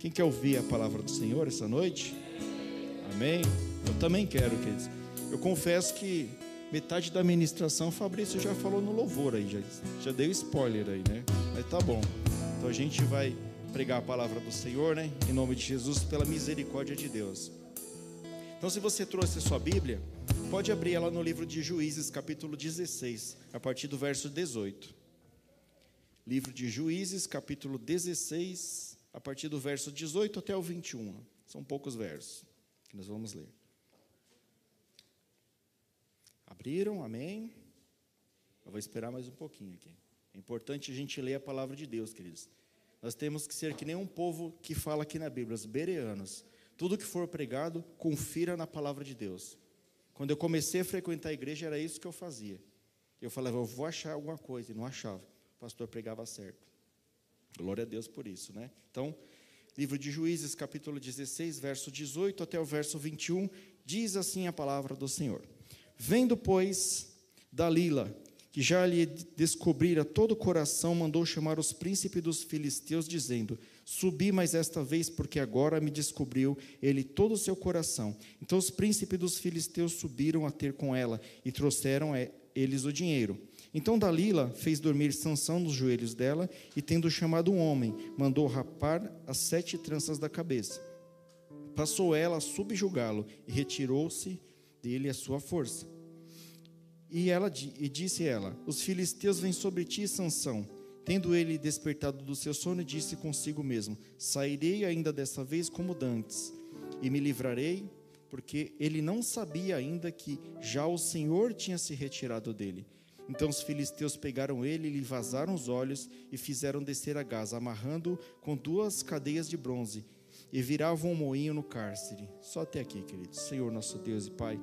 Quem quer ouvir a palavra do Senhor essa noite? Amém? Eu também quero, queridos. Eu confesso que metade da ministração o Fabrício já falou no louvor aí, já, já deu spoiler aí, né? Mas tá bom. Então a gente vai pregar a palavra do Senhor, né? Em nome de Jesus, pela misericórdia de Deus. Então, se você trouxe a sua Bíblia, pode abrir ela no livro de Juízes, capítulo 16, a partir do verso 18. Livro de Juízes, capítulo 16, a partir do verso 18 até o 21. São poucos versos que nós vamos ler. Abriram, amém? Eu vou esperar mais um pouquinho aqui. É importante a gente ler a palavra de Deus, queridos. Nós temos que ser que nem um povo que fala aqui na Bíblia, os bereanos. Tudo que for pregado, confira na palavra de Deus. Quando eu comecei a frequentar a igreja, era isso que eu fazia. Eu falava, eu vou achar alguma coisa, e não achava. O pastor pregava certo. Glória a Deus por isso, né? Então, livro de Juízes, capítulo 16, verso 18 até o verso 21, diz assim a palavra do Senhor. Vendo, pois, Dalila, que já lhe descobrira todo o coração, mandou chamar os príncipes dos filisteus, dizendo: Subi mais esta vez, porque agora me descobriu ele todo o seu coração. Então os príncipes dos filisteus subiram a ter com ela e trouxeram a eles o dinheiro. Então Dalila fez dormir Sansão nos joelhos dela e, tendo chamado um homem, mandou rapar as sete tranças da cabeça. Passou ela a subjugá-lo e retirou-se dele a sua força. E ela e disse ela: Os filisteus vêm sobre ti, Sansão. Tendo ele despertado do seu sono, disse consigo mesmo: Sairei ainda dessa vez como dantes, e me livrarei, porque ele não sabia ainda que já o Senhor tinha se retirado dele. Então os filisteus pegaram ele lhe vazaram os olhos e fizeram descer a Gaza, amarrando-o com duas cadeias de bronze, e viravam um moinho no cárcere. Só até aqui, queridos. Senhor, nosso Deus e Pai.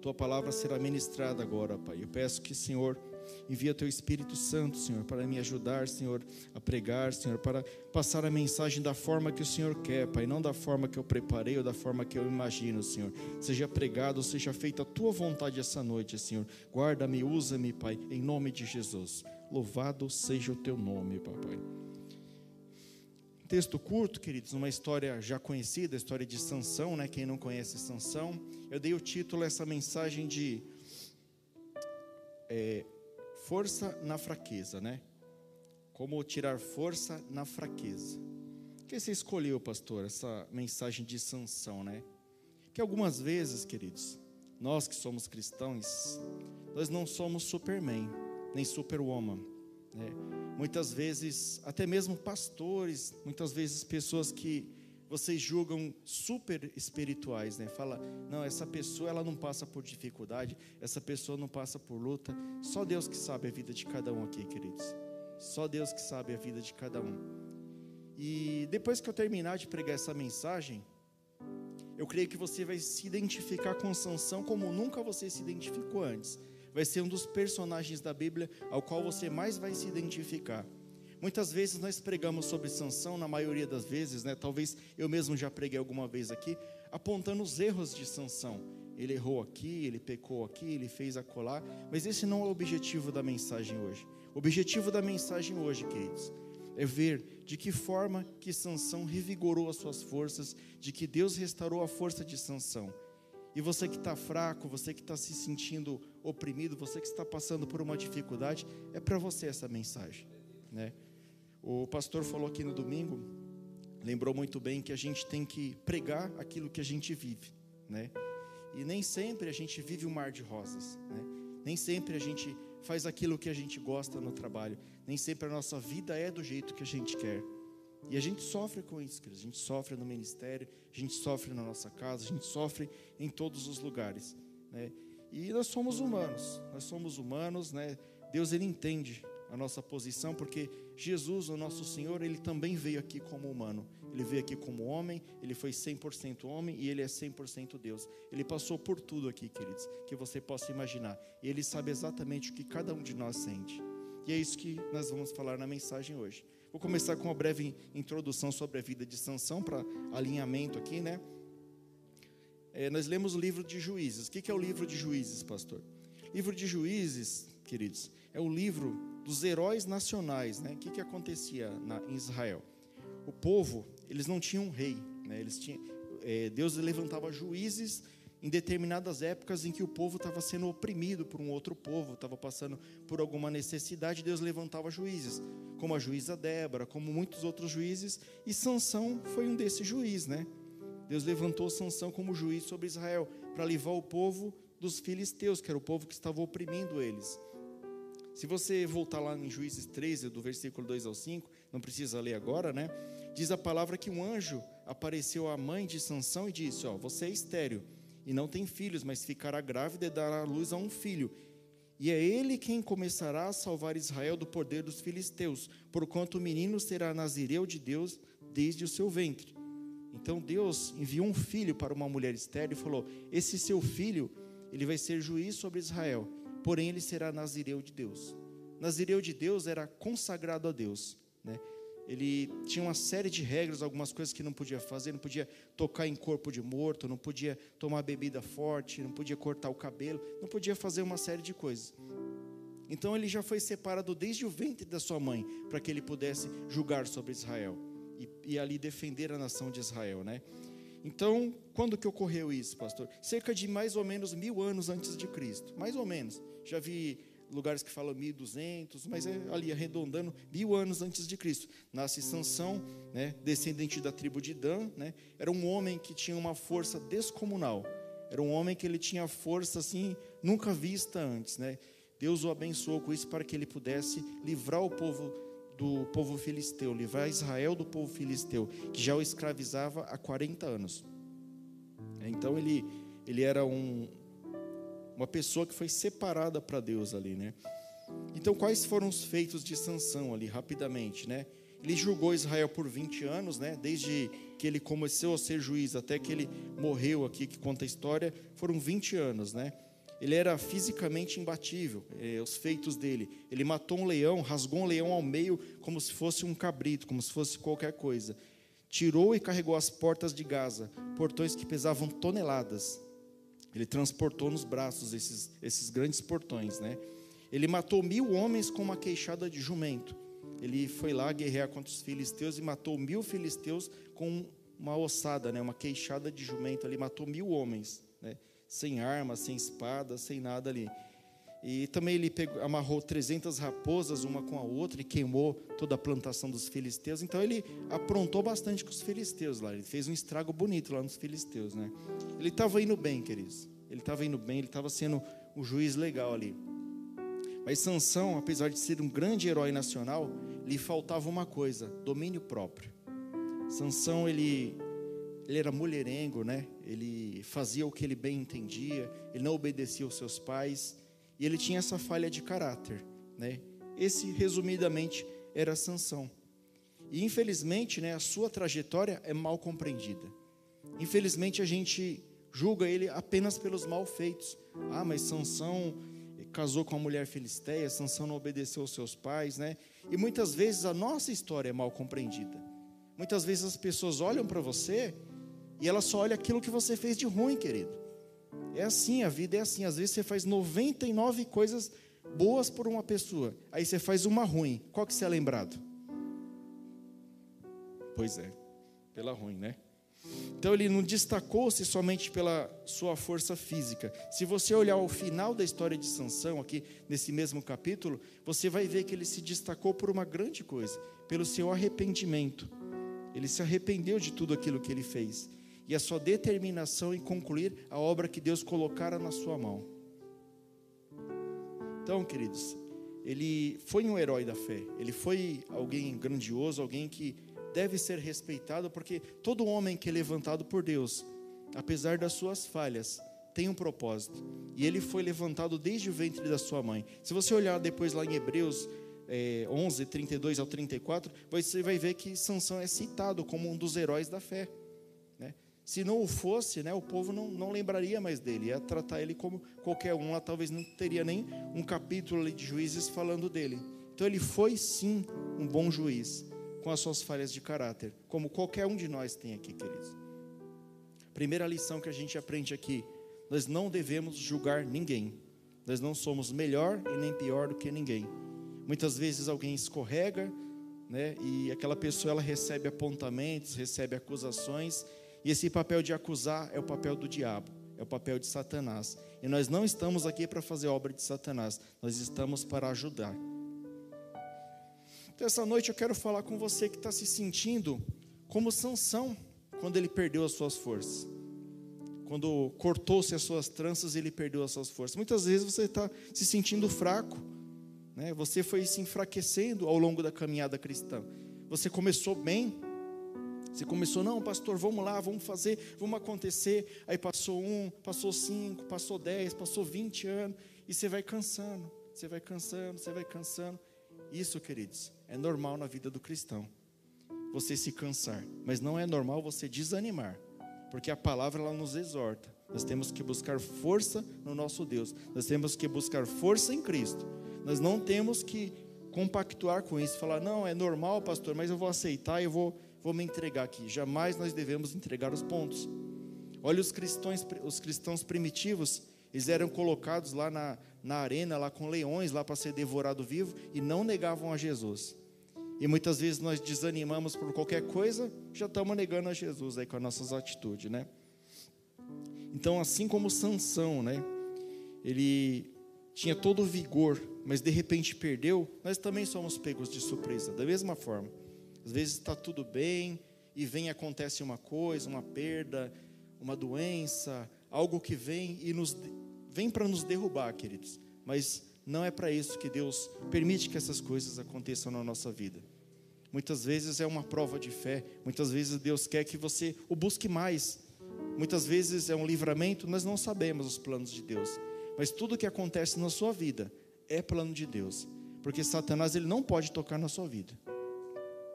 Tua palavra será ministrada agora, Pai. Eu peço que, Senhor, envia Teu Espírito Santo, Senhor, para me ajudar, Senhor, a pregar, Senhor, para passar a mensagem da forma que o Senhor quer, Pai, não da forma que eu preparei ou da forma que eu imagino, Senhor. Seja pregado, seja feita a Tua vontade essa noite, Senhor. Guarda-me, usa-me, Pai, em nome de Jesus. Louvado seja o Teu nome, Papai texto curto, queridos, uma história já conhecida, a história de Sansão, né? Quem não conhece Sansão, eu dei o título a essa mensagem de é, força na fraqueza, né? Como tirar força na fraqueza. Por que você escolheu, pastor, essa mensagem de Sansão, né? Que algumas vezes, queridos, nós que somos cristãos, nós não somos Superman, nem Superwoman, né? Muitas vezes, até mesmo pastores, muitas vezes pessoas que vocês julgam super espirituais, né? Fala, não, essa pessoa ela não passa por dificuldade, essa pessoa não passa por luta. Só Deus que sabe a vida de cada um aqui, queridos. Só Deus que sabe a vida de cada um. E depois que eu terminar de pregar essa mensagem, eu creio que você vai se identificar com Sansão como nunca você se identificou antes vai ser um dos personagens da Bíblia ao qual você mais vai se identificar. Muitas vezes nós pregamos sobre Sansão, na maioria das vezes, né? Talvez eu mesmo já preguei alguma vez aqui, apontando os erros de Sansão. Ele errou aqui, ele pecou aqui, ele fez acolá, mas esse não é o objetivo da mensagem hoje. O objetivo da mensagem hoje, queridos, é ver de que forma que Sansão revigorou as suas forças, de que Deus restaurou a força de Sansão e você que está fraco, você que está se sentindo oprimido, você que está passando por uma dificuldade, é para você essa mensagem, né? O pastor falou aqui no domingo, lembrou muito bem que a gente tem que pregar aquilo que a gente vive, né? E nem sempre a gente vive um mar de rosas, né? Nem sempre a gente faz aquilo que a gente gosta no trabalho, nem sempre a nossa vida é do jeito que a gente quer. E a gente sofre com isso. A gente sofre no ministério, a gente sofre na nossa casa, a gente sofre em todos os lugares. Né? E nós somos humanos, nós somos humanos, né? Deus ele entende a nossa posição, porque Jesus, o nosso Senhor, ele também veio aqui como humano. Ele veio aqui como homem, ele foi 100% homem e ele é 100% Deus. Ele passou por tudo aqui, queridos, que você possa imaginar. E ele sabe exatamente o que cada um de nós sente. E é isso que nós vamos falar na mensagem hoje. Vou começar com uma breve introdução sobre a vida de Sansão, para alinhamento aqui, né? É, nós lemos o livro de Juízes. O que é o livro de Juízes, pastor? Livro de Juízes, queridos, é o livro dos heróis nacionais, né? O que, que acontecia na, em Israel? O povo, eles não tinham um rei, né? Eles tinham, é, Deus levantava juízes em determinadas épocas em que o povo estava sendo oprimido por um outro povo, estava passando por alguma necessidade, Deus levantava juízes, como a juíza Débora, como muitos outros juízes, e Sansão foi um desses juízes, né? Deus levantou Sansão como juiz sobre Israel para livrar o povo dos filisteus, que era o povo que estava oprimindo eles. Se você voltar lá em Juízes 13, do versículo 2 ao 5, não precisa ler agora, né? Diz a palavra que um anjo apareceu à mãe de Sansão e disse: Ó, você é estéreo e não tem filhos, mas ficará grávida e dará luz a um filho. E é ele quem começará a salvar Israel do poder dos filisteus, porquanto o menino será nazireu de Deus desde o seu ventre. Então Deus enviou um filho para uma mulher estéril e falou: Esse seu filho, ele vai ser juiz sobre Israel, porém ele será nazireu de Deus. Nazireu de Deus era consagrado a Deus, né? ele tinha uma série de regras, algumas coisas que não podia fazer, não podia tocar em corpo de morto, não podia tomar bebida forte, não podia cortar o cabelo, não podia fazer uma série de coisas. Então ele já foi separado desde o ventre da sua mãe, para que ele pudesse julgar sobre Israel e, e ali defender a nação de Israel, né? Então, quando que ocorreu isso, pastor? Cerca de mais ou menos mil anos antes de Cristo, mais ou menos. Já vi lugares que falam 1200, mas é ali arredondando mil anos antes de Cristo. Nasce Sansão, né, descendente da tribo de Dan, né, era um homem que tinha uma força descomunal. Era um homem que ele tinha força assim nunca vista antes, né? Deus o abençoou com isso para que ele pudesse livrar o povo do povo filisteu, livrar Israel do povo filisteu, que já o escravizava há 40 anos. Então ele ele era um, uma pessoa que foi separada para Deus ali, né? Então, quais foram os feitos de Sansão ali, rapidamente, né? Ele julgou Israel por 20 anos, né? Desde que ele começou a ser juiz até que ele morreu aqui, que conta a história, foram 20 anos, né? Ele era fisicamente imbatível, eh, os feitos dele. Ele matou um leão, rasgou um leão ao meio como se fosse um cabrito, como se fosse qualquer coisa. Tirou e carregou as portas de Gaza, portões que pesavam toneladas. Ele transportou nos braços esses, esses grandes portões, né? Ele matou mil homens com uma queixada de jumento. Ele foi lá guerrear contra os filisteus e matou mil filisteus com uma ossada, né? Uma queixada de jumento. Ele matou mil homens, né? Sem arma, sem espada, sem nada ali. E também ele pegou, amarrou 300 raposas uma com a outra e queimou toda a plantação dos filisteus. Então ele aprontou bastante com os filisteus lá. Ele fez um estrago bonito lá nos filisteus, né? Ele estava indo bem, queridos. Ele estava indo bem, ele estava sendo um juiz legal ali. Mas Sansão, apesar de ser um grande herói nacional, lhe faltava uma coisa: domínio próprio. Sansão ele ele era mulherengo, né? Ele fazia o que ele bem entendia, ele não obedecia aos seus pais. E ele tinha essa falha de caráter, né? Esse resumidamente era Sansão. E infelizmente, né, a sua trajetória é mal compreendida. Infelizmente a gente julga ele apenas pelos mal feitos. Ah, mas Sansão casou com uma mulher filisteia, Sansão não obedeceu aos seus pais, né? E muitas vezes a nossa história é mal compreendida. Muitas vezes as pessoas olham para você e elas só olham aquilo que você fez de ruim, querido. É assim, a vida é assim. Às vezes você faz 99 coisas boas por uma pessoa, aí você faz uma ruim. Qual que você é lembrado? Pois é, pela ruim, né? Então ele não destacou-se somente pela sua força física. Se você olhar o final da história de Sansão aqui nesse mesmo capítulo, você vai ver que ele se destacou por uma grande coisa, pelo seu arrependimento. Ele se arrependeu de tudo aquilo que ele fez e a sua determinação em concluir a obra que Deus colocara na sua mão. Então, queridos, ele foi um herói da fé, ele foi alguém grandioso, alguém que deve ser respeitado, porque todo homem que é levantado por Deus, apesar das suas falhas, tem um propósito. E ele foi levantado desde o ventre da sua mãe. Se você olhar depois lá em Hebreus é, 11, 32 ao 34, você vai ver que Sansão é citado como um dos heróis da fé. Se não o fosse, né, o povo não, não lembraria mais dele, ia tratar ele como qualquer um lá, talvez não teria nem um capítulo de juízes falando dele. Então ele foi sim um bom juiz, com as suas falhas de caráter, como qualquer um de nós tem aqui, queridos. Primeira lição que a gente aprende aqui: nós não devemos julgar ninguém, nós não somos melhor e nem pior do que ninguém. Muitas vezes alguém escorrega, né? E aquela pessoa ela recebe apontamentos, recebe acusações, e esse papel de acusar é o papel do diabo, é o papel de Satanás. E nós não estamos aqui para fazer obra de Satanás, nós estamos para ajudar. Então, essa noite eu quero falar com você que está se sentindo como Sansão quando ele perdeu as suas forças. Quando cortou-se as suas tranças, ele perdeu as suas forças. Muitas vezes você está se sentindo fraco, né? você foi se enfraquecendo ao longo da caminhada cristã. Você começou bem, você começou, não, pastor, vamos lá, vamos fazer, vamos acontecer. Aí passou um, passou cinco, passou dez, passou vinte anos, e você vai cansando, você vai cansando, você vai cansando. Isso, queridos, é normal na vida do cristão. Você se cansar, mas não é normal você desanimar, porque a palavra ela nos exorta. Nós temos que buscar força no nosso Deus. Nós temos que buscar força em Cristo. Nós não temos que compactuar com isso, falar, não, é normal, pastor, mas eu vou aceitar eu vou, vou me entregar aqui. Jamais nós devemos entregar os pontos. Olha os cristãos, os cristãos primitivos, eles eram colocados lá na, na arena, lá com leões, lá para ser devorado vivo, e não negavam a Jesus. E muitas vezes nós desanimamos por qualquer coisa, já estamos negando a Jesus aí com as nossas atitudes, né? Então, assim como Sansão, né? Ele tinha todo o vigor, mas de repente perdeu, nós também somos pegos de surpresa, da mesma forma. Às vezes está tudo bem e vem acontece uma coisa, uma perda, uma doença, algo que vem e nos vem para nos derrubar, queridos. Mas não é para isso que Deus permite que essas coisas aconteçam na nossa vida. Muitas vezes é uma prova de fé, muitas vezes Deus quer que você o busque mais. Muitas vezes é um livramento, nós não sabemos os planos de Deus. Mas tudo que acontece na sua vida é plano de Deus, porque Satanás ele não pode tocar na sua vida.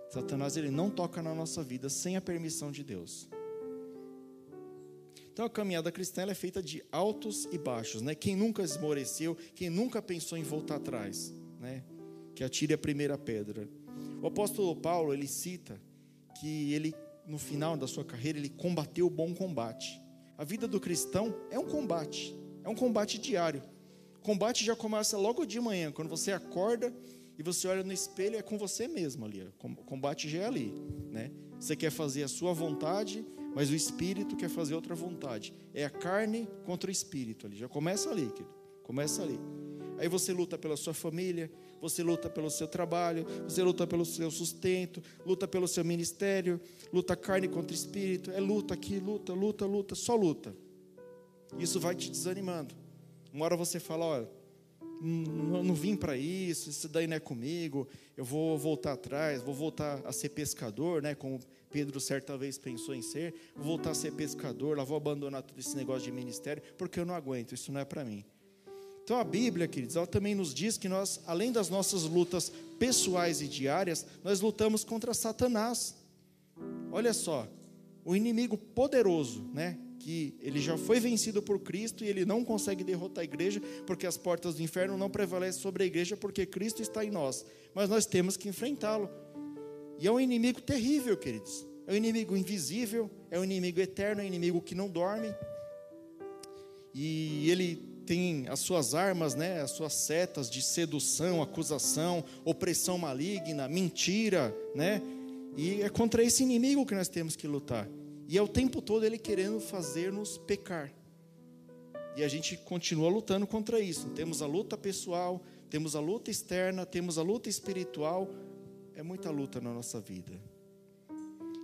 Satanás ele não toca na nossa vida sem a permissão de Deus. Então a caminhada cristã é feita de altos e baixos, né? Quem nunca esmoreceu, quem nunca pensou em voltar atrás, né? Que atire a primeira pedra. O apóstolo Paulo ele cita que ele no final da sua carreira ele combateu o bom combate. A vida do cristão é um combate, é um combate diário. O combate já começa logo de manhã, quando você acorda e você olha no espelho, é com você mesmo ali. O combate já é ali, né? Você quer fazer a sua vontade, mas o espírito quer fazer outra vontade. É a carne contra o espírito ali. Já começa ali, querido. Começa ali. Aí você luta pela sua família, você luta pelo seu trabalho, você luta pelo seu sustento, luta pelo seu ministério, luta carne contra espírito, é luta aqui, luta, luta, luta, só luta. Isso vai te desanimando. Uma hora você fala, olha, não, não vim para isso, isso daí não é comigo, eu vou voltar atrás, vou voltar a ser pescador, né? Como Pedro certa vez pensou em ser, vou voltar a ser pescador, lá vou abandonar todo esse negócio de ministério, porque eu não aguento, isso não é para mim. Então a Bíblia, queridos, ela também nos diz que nós, além das nossas lutas pessoais e diárias, nós lutamos contra Satanás. Olha só, o inimigo poderoso, né? Que ele já foi vencido por Cristo e ele não consegue derrotar a igreja, porque as portas do inferno não prevalecem sobre a igreja, porque Cristo está em nós. Mas nós temos que enfrentá-lo. E é um inimigo terrível, queridos. É um inimigo invisível, é um inimigo eterno, é um inimigo que não dorme. E ele tem as suas armas, né, as suas setas de sedução, acusação, opressão maligna, mentira, né? E é contra esse inimigo que nós temos que lutar. E é o tempo todo ele querendo fazer-nos pecar. E a gente continua lutando contra isso. Temos a luta pessoal, temos a luta externa, temos a luta espiritual, é muita luta na nossa vida.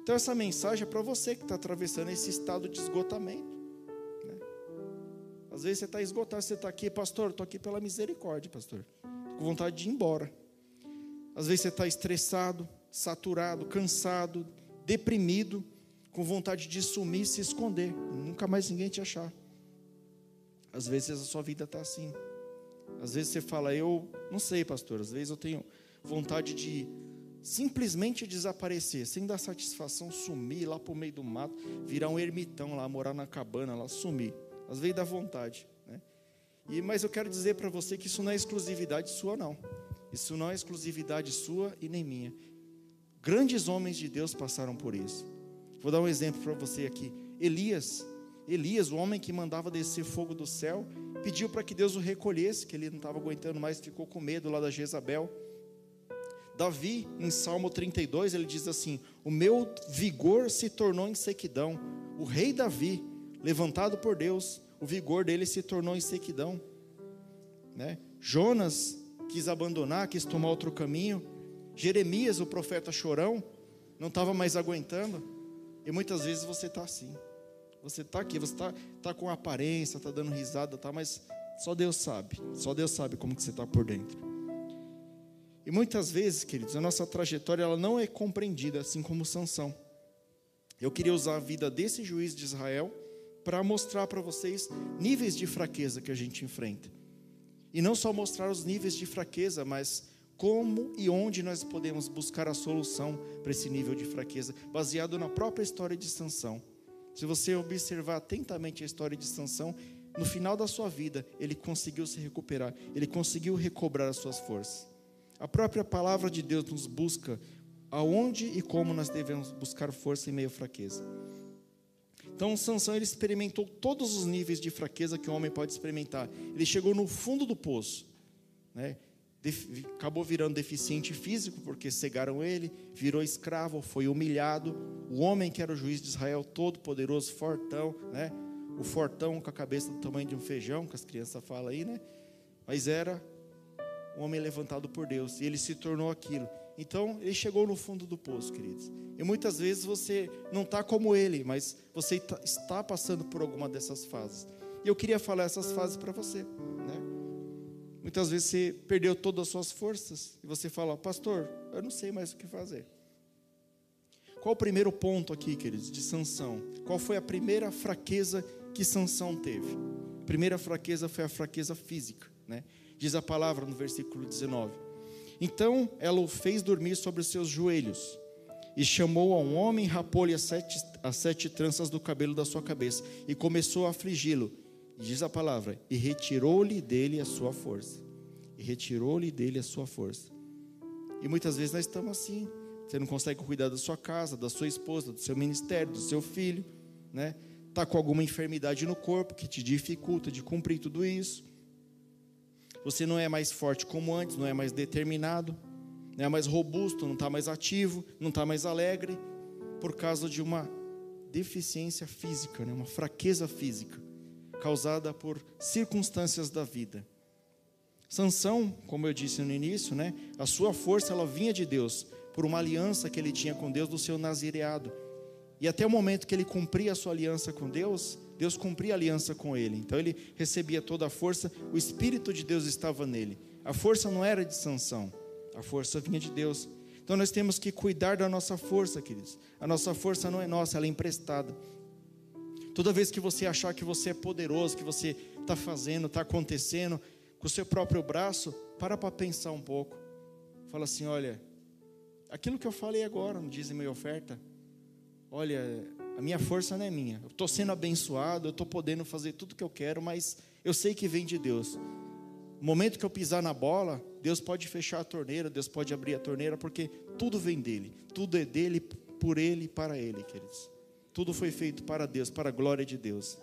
Então, essa mensagem é para você que está atravessando esse estado de esgotamento. Né? Às vezes você está esgotado, você está aqui, pastor, estou aqui pela misericórdia, pastor. Com vontade de ir embora. Às vezes você está estressado, saturado, cansado, deprimido, com vontade de sumir e se esconder, nunca mais ninguém te achar. Às vezes a sua vida está assim. Às vezes você fala, eu não sei, pastor, às vezes eu tenho vontade de simplesmente desaparecer, sem dar satisfação, sumir lá para o meio do mato, virar um ermitão lá, morar na cabana lá, sumir. Às vezes dá vontade. Né? E, mas eu quero dizer para você que isso não é exclusividade sua, não. Isso não é exclusividade sua e nem minha. Grandes homens de Deus passaram por isso. Vou dar um exemplo para você aqui. Elias, Elias, o homem que mandava descer fogo do céu, pediu para que Deus o recolhesse, que ele não estava aguentando mais, ficou com medo lá da Jezabel. Davi, em Salmo 32, ele diz assim: O meu vigor se tornou em sequidão. O rei Davi, levantado por Deus, o vigor dele se tornou em sequidão. Né? Jonas quis abandonar, quis tomar outro caminho. Jeremias, o profeta chorão, não estava mais aguentando. E muitas vezes você está assim. Você está aqui, você está tá com aparência, está dando risada, tá, mas só Deus sabe. Só Deus sabe como que você está por dentro. E muitas vezes, queridos, a nossa trajetória ela não é compreendida, assim como Sansão. Eu queria usar a vida desse juiz de Israel para mostrar para vocês níveis de fraqueza que a gente enfrenta. E não só mostrar os níveis de fraqueza, mas como e onde nós podemos buscar a solução para esse nível de fraqueza, baseado na própria história de Sansão. Se você observar atentamente a história de Sansão, no final da sua vida, ele conseguiu se recuperar, ele conseguiu recobrar as suas forças. A própria palavra de Deus nos busca aonde e como nós devemos buscar força em meio à fraqueza. Então, Sansão ele experimentou todos os níveis de fraqueza que o homem pode experimentar. Ele chegou no fundo do poço, né? Acabou virando deficiente físico porque cegaram ele, virou escravo, foi humilhado. O homem que era o juiz de Israel, todo poderoso, fortão, né? O fortão com a cabeça do tamanho de um feijão, que as crianças falam aí, né? Mas era um homem levantado por Deus e ele se tornou aquilo. Então, ele chegou no fundo do poço, queridos. E muitas vezes você não está como ele, mas você tá, está passando por alguma dessas fases. E eu queria falar essas fases para você. Né? Muitas vezes você perdeu todas as suas forças e você fala, pastor, eu não sei mais o que fazer. Qual o primeiro ponto aqui, queridos, de Sansão? Qual foi a primeira fraqueza que Sansão teve? A primeira fraqueza foi a fraqueza física, né? Diz a palavra no versículo 19. Então ela o fez dormir sobre os seus joelhos e chamou a um homem, rapou-lhe as sete, as sete tranças do cabelo da sua cabeça e começou a afligi-lo. Diz a palavra: e retirou-lhe dele a sua força. E retirou-lhe dele a sua força. E muitas vezes nós estamos assim. Você não consegue cuidar da sua casa, da sua esposa, do seu ministério, do seu filho, né? Está com alguma enfermidade no corpo que te dificulta de cumprir tudo isso. Você não é mais forte como antes, não é mais determinado, não é mais robusto, não está mais ativo, não está mais alegre, por causa de uma deficiência física, né? uma fraqueza física, causada por circunstâncias da vida. Sansão, como eu disse no início, né? a sua força ela vinha de Deus, por uma aliança que ele tinha com Deus do seu nazireado. E até o momento que ele cumpria a sua aliança com Deus, Deus cumpria a aliança com ele. Então ele recebia toda a força, o Espírito de Deus estava nele. A força não era de Sansão, a força vinha de Deus. Então nós temos que cuidar da nossa força, queridos. A nossa força não é nossa, ela é emprestada. Toda vez que você achar que você é poderoso, que você está fazendo, está acontecendo, com o seu próprio braço, para para pensar um pouco. Fala assim: olha, aquilo que eu falei agora no dízimo e oferta, olha, a minha força não é minha. Eu estou sendo abençoado, eu estou podendo fazer tudo que eu quero, mas eu sei que vem de Deus. No momento que eu pisar na bola, Deus pode fechar a torneira, Deus pode abrir a torneira, porque tudo vem dele. Tudo é dele, por ele e para ele, queridos. Tudo foi feito para Deus, para a glória de Deus.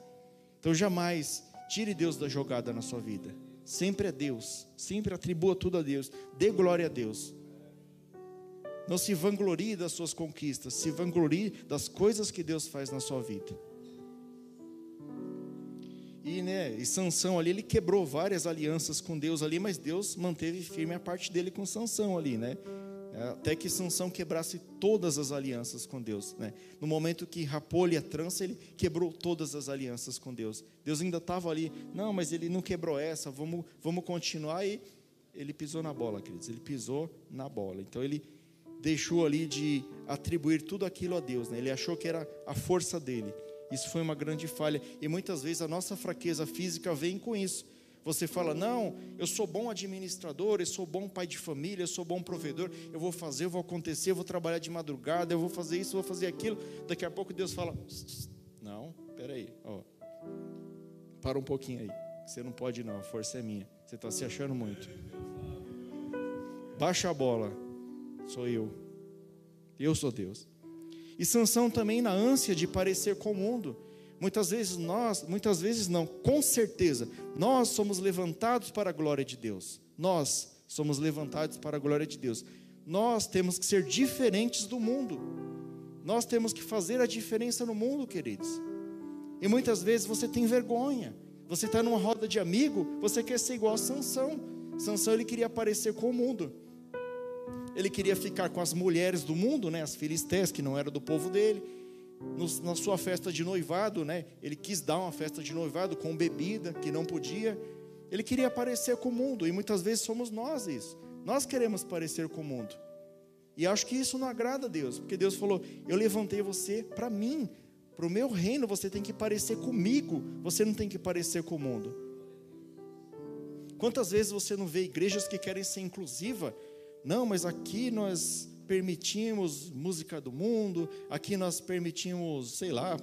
Então jamais tire Deus da jogada na sua vida. Sempre é Deus. Sempre atribua tudo a Deus. Dê glória a Deus. Não se vanglorie das suas conquistas, se vanglorie das coisas que Deus faz na sua vida. E, né, e Sansão ali, ele quebrou várias alianças com Deus ali, mas Deus manteve firme a parte dele com Sansão ali, né? Até que Sansão quebrasse todas as alianças com Deus, né? No momento que rapou-lhe a trança, ele quebrou todas as alianças com Deus. Deus ainda estava ali, não, mas ele não quebrou essa, vamos, vamos continuar e ele pisou na bola, queridos. Ele pisou na bola. Então ele deixou ali de atribuir tudo aquilo a Deus, né? ele achou que era a força dele. Isso foi uma grande falha, e muitas vezes a nossa fraqueza física vem com isso. Você fala, não, eu sou bom administrador, eu sou bom pai de família, eu sou bom provedor, eu vou fazer, eu vou acontecer, eu vou trabalhar de madrugada, eu vou fazer isso, eu vou fazer aquilo. Daqui a pouco Deus fala, não, peraí, ó, para um pouquinho aí, você não pode não, a força é minha, você está se achando muito. Baixa a bola, sou eu. Eu sou Deus. E Sansão também na ânsia de parecer com o mundo. Muitas vezes nós, muitas vezes não, com certeza, nós somos levantados para a glória de Deus. Nós somos levantados para a glória de Deus. Nós temos que ser diferentes do mundo. Nós temos que fazer a diferença no mundo, queridos. E muitas vezes você tem vergonha. Você está numa roda de amigo, você quer ser igual a Sansão. Sansão ele queria aparecer com o mundo. Ele queria ficar com as mulheres do mundo, né, as filisteias que não eram do povo dele. No, na sua festa de noivado, né, ele quis dar uma festa de noivado com bebida que não podia. Ele queria aparecer com o mundo e muitas vezes somos nós isso. Nós queremos parecer com o mundo. E acho que isso não agrada a Deus, porque Deus falou: Eu levantei você para mim, para o meu reino, você tem que parecer comigo, você não tem que parecer com o mundo. Quantas vezes você não vê igrejas que querem ser inclusiva? Não, mas aqui nós permitimos música do mundo, aqui nós permitimos, sei lá,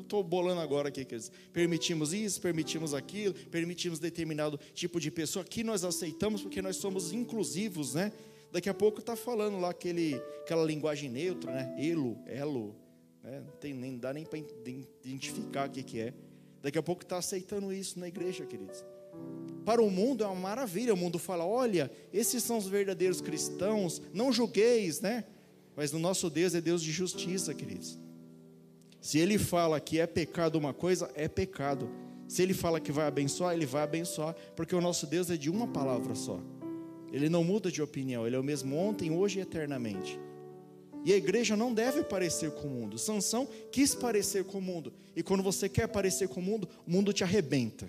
estou bolando agora aqui, permitimos isso, permitimos aquilo, permitimos determinado tipo de pessoa, aqui nós aceitamos porque nós somos inclusivos, né? Daqui a pouco está falando lá aquele, aquela linguagem neutra, né? Elo, elo, né? tem, nem dá nem para identificar o que, que é. Daqui a pouco está aceitando isso na igreja, queridos. Para o mundo é uma maravilha. O mundo fala: olha, esses são os verdadeiros cristãos. Não julgueis, né? Mas o nosso Deus é Deus de justiça, queridos. Se Ele fala que é pecado uma coisa, é pecado. Se Ele fala que vai abençoar, Ele vai abençoar, porque o nosso Deus é de uma palavra só. Ele não muda de opinião, ele é o mesmo ontem, hoje e eternamente. E a igreja não deve parecer com o mundo. Sansão quis parecer com o mundo. E quando você quer parecer com o mundo, o mundo te arrebenta.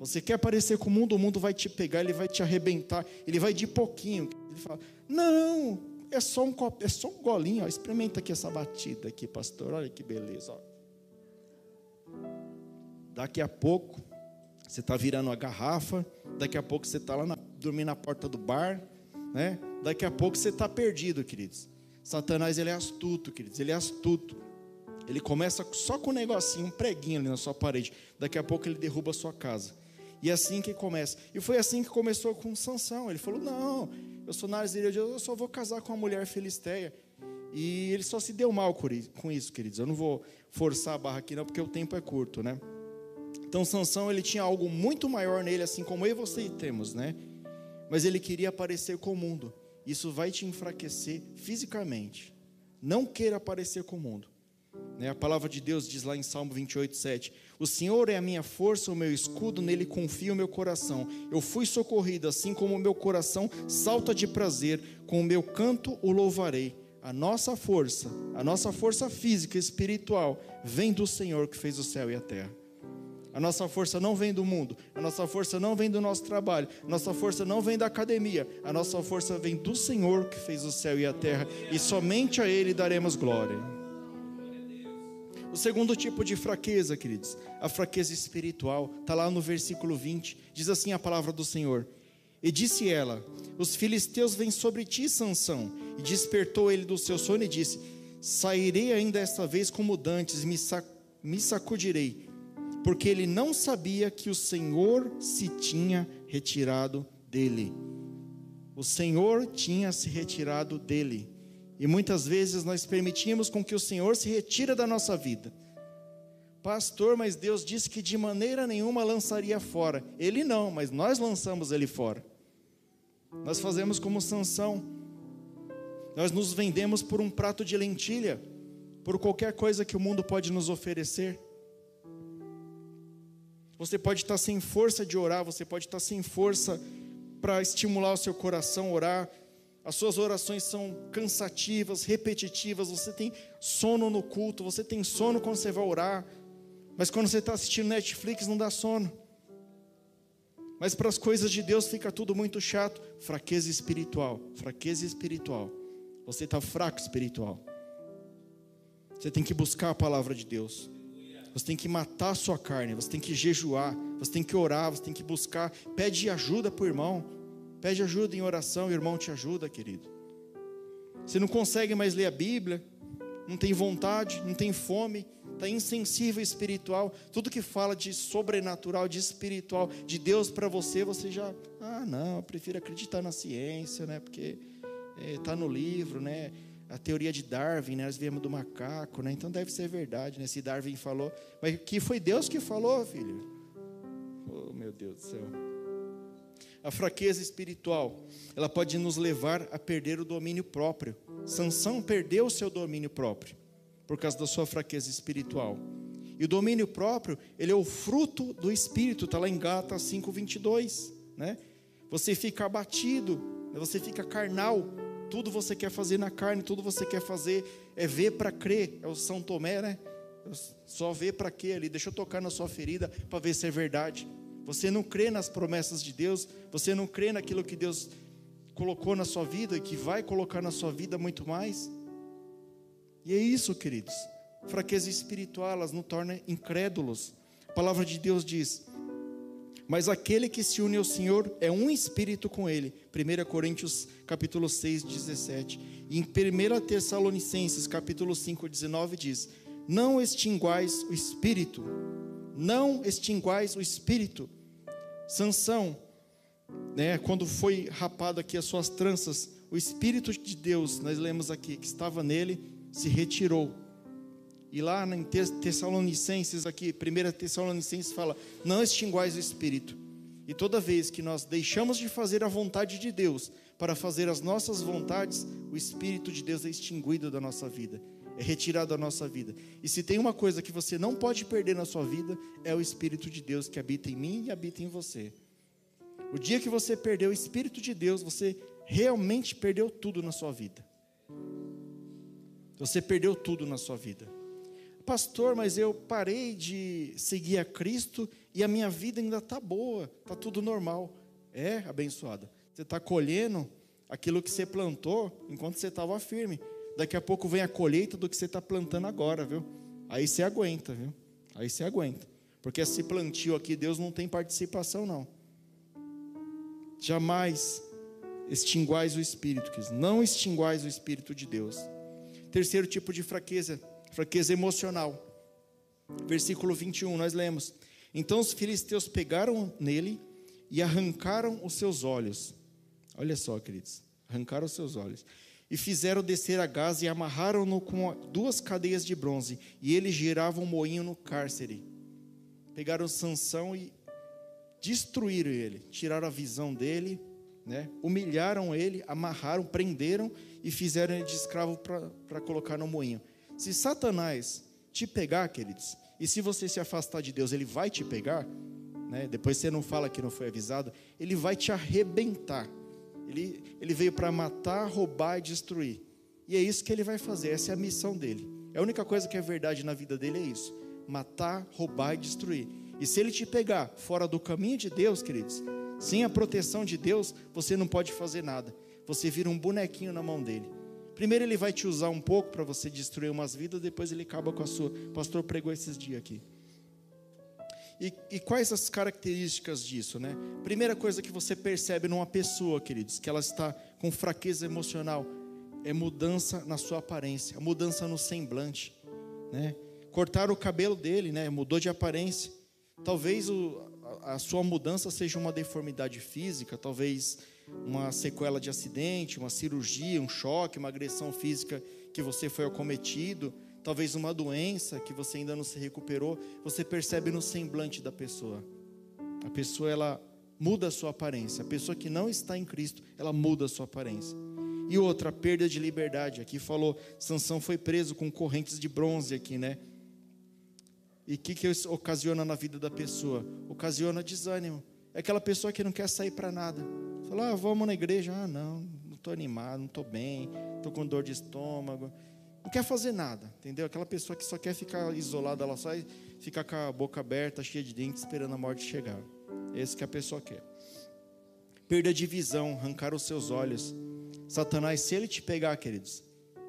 Você quer parecer com o mundo, o mundo vai te pegar, ele vai te arrebentar, ele vai de pouquinho. Ele fala: "Não, é só um copo, é só um golinho, ó. experimenta aqui essa batida aqui, pastor. Olha que beleza, ó. Daqui a pouco você está virando a garrafa, daqui a pouco você está lá na, dormindo na porta do bar, né? Daqui a pouco você está perdido, queridos. Satanás ele é astuto, queridos, ele é astuto. Ele começa só com um negocinho, um preguinho ali na sua parede. Daqui a pouco ele derruba a sua casa. E assim que começa. E foi assim que começou com Sansão. Ele falou: Não, eu sou nazireiro, eu só vou casar com uma mulher filisteia. E ele só se deu mal com isso, queridos. Eu não vou forçar a barra aqui, não, porque o tempo é curto, né? Então Sansão ele tinha algo muito maior nele, assim como eu e você temos, né? Mas ele queria parecer com o mundo. Isso vai te enfraquecer fisicamente. Não queira parecer com o mundo. Né? A palavra de Deus diz lá em Salmo 28, 7: O Senhor é a minha força, o meu escudo, nele confia o meu coração. Eu fui socorrido, assim como o meu coração salta de prazer, com o meu canto o louvarei. A nossa força, a nossa força física e espiritual, vem do Senhor que fez o céu e a terra. A nossa força não vem do mundo, a nossa força não vem do nosso trabalho, a nossa força não vem da academia, a nossa força vem do Senhor que fez o céu e a terra, e somente a Ele daremos glória. O segundo tipo de fraqueza, queridos, a fraqueza espiritual, está lá no versículo 20, diz assim a palavra do Senhor: E disse ela: Os filisteus vêm sobre ti, Sansão. E despertou ele do seu sono e disse: Sairei ainda esta vez como dantes, me, sac me sacudirei porque ele não sabia que o Senhor se tinha retirado dele. O Senhor tinha se retirado dele. E muitas vezes nós permitimos com que o Senhor se retire da nossa vida. Pastor, mas Deus disse que de maneira nenhuma lançaria fora. Ele não, mas nós lançamos ele fora. Nós fazemos como Sansão. Nós nos vendemos por um prato de lentilha, por qualquer coisa que o mundo pode nos oferecer. Você pode estar sem força de orar, você pode estar sem força para estimular o seu coração a orar. As suas orações são cansativas, repetitivas, você tem sono no culto, você tem sono quando você vai orar, mas quando você está assistindo Netflix não dá sono. Mas para as coisas de Deus fica tudo muito chato. Fraqueza espiritual, fraqueza espiritual. Você está fraco espiritual. Você tem que buscar a palavra de Deus. Você tem que matar a sua carne, você tem que jejuar, você tem que orar, você tem que buscar. Pede ajuda para o irmão. Pede ajuda em oração, o irmão te ajuda, querido. Você não consegue mais ler a Bíblia, não tem vontade, não tem fome, está insensível espiritual. Tudo que fala de sobrenatural, de espiritual, de Deus para você, você já, ah, não, eu prefiro acreditar na ciência, né? Porque está é, no livro, né? a teoria de Darwin, né? Nós viemos do macaco, né? Então deve ser verdade, né? Se Darwin falou, mas que foi Deus que falou, filho. Oh, meu Deus do céu. A fraqueza espiritual, ela pode nos levar a perder o domínio próprio. Sansão perdeu o seu domínio próprio por causa da sua fraqueza espiritual. E o domínio próprio, ele é o fruto do espírito, está lá em Gálatas 5:22, né? Você fica abatido, né? você fica carnal, tudo você quer fazer na carne, tudo você quer fazer é ver para crer. É o São Tomé, né? Só ver para quê ali? Deixa eu tocar na sua ferida para ver se é verdade. Você não crê nas promessas de Deus, você não crê naquilo que Deus colocou na sua vida e que vai colocar na sua vida muito mais. E é isso, queridos. Fraqueza espiritual, elas nos tornam incrédulos. A palavra de Deus diz: Mas aquele que se une ao Senhor é um espírito com ele. 1 Coríntios capítulo 6, 17. E em 1 Tessalonicenses capítulo 5, 19 diz: Não extinguais o espírito não extinguais o espírito. Sansão, né, quando foi rapado aqui as suas tranças, o espírito de Deus, nós lemos aqui, que estava nele, se retirou. E lá em Tessalonicenses, aqui, 1 Tessalonicenses fala: Não extinguais o espírito. E toda vez que nós deixamos de fazer a vontade de Deus para fazer as nossas vontades, o espírito de Deus é extinguido da nossa vida é retirado da nossa vida. E se tem uma coisa que você não pode perder na sua vida, é o Espírito de Deus que habita em mim e habita em você. O dia que você perdeu o Espírito de Deus, você realmente perdeu tudo na sua vida. Você perdeu tudo na sua vida. Pastor, mas eu parei de seguir a Cristo e a minha vida ainda está boa, está tudo normal. É, abençoada. Você está colhendo aquilo que você plantou enquanto você estava firme daqui a pouco vem a colheita do que você está plantando agora, viu? Aí você aguenta, viu? Aí você aguenta. Porque esse plantio aqui, Deus não tem participação, não. Jamais extinguais o Espírito, não extinguais o Espírito de Deus. Terceiro tipo de fraqueza, fraqueza emocional. Versículo 21, nós lemos: Então os filisteus pegaram nele e arrancaram os seus olhos. Olha só, queridos, arrancaram os seus olhos e fizeram descer a Gaza e amarraram-no com duas cadeias de bronze, e ele girava um moinho no cárcere. Pegaram Sansão e destruíram ele, tiraram a visão dele, né? humilharam ele, amarraram, prenderam e fizeram ele de escravo para colocar no moinho. Se Satanás te pegar, queridos, e se você se afastar de Deus, ele vai te pegar, né? depois você não fala que não foi avisado, ele vai te arrebentar. Ele, ele veio para matar, roubar e destruir. E é isso que ele vai fazer, essa é a missão dele. A única coisa que é verdade na vida dele é isso: matar, roubar e destruir. E se ele te pegar fora do caminho de Deus, queridos, sem a proteção de Deus, você não pode fazer nada. Você vira um bonequinho na mão dele. Primeiro ele vai te usar um pouco para você destruir umas vidas, depois ele acaba com a sua. O pastor pregou esses dias aqui. E, e, quais as características disso, né? Primeira coisa que você percebe numa pessoa, queridos, que ela está com fraqueza emocional, é mudança na sua aparência, mudança no semblante, né? Cortaram o cabelo dele, né? Mudou de aparência. Talvez o, a, a sua mudança seja uma deformidade física, talvez uma sequela de acidente, uma cirurgia, um choque, uma agressão física que você foi acometido talvez uma doença que você ainda não se recuperou, você percebe no semblante da pessoa. A pessoa ela muda a sua aparência. A pessoa que não está em Cristo, ela muda a sua aparência. E outra, perda de liberdade. Aqui falou, Sansão foi preso com correntes de bronze aqui, né? E o que, que ocasiona na vida da pessoa? Ocasiona desânimo. É aquela pessoa que não quer sair para nada. Fala, ah, vamos na igreja. Ah, não, não estou animado, não estou bem, estou com dor de estômago não quer fazer nada, entendeu? Aquela pessoa que só quer ficar isolada, ela só fica com a boca aberta, cheia de dentes, esperando a morte chegar. Isso que a pessoa quer. Perda de visão, arrancar os seus olhos. Satanás, se ele te pegar, queridos,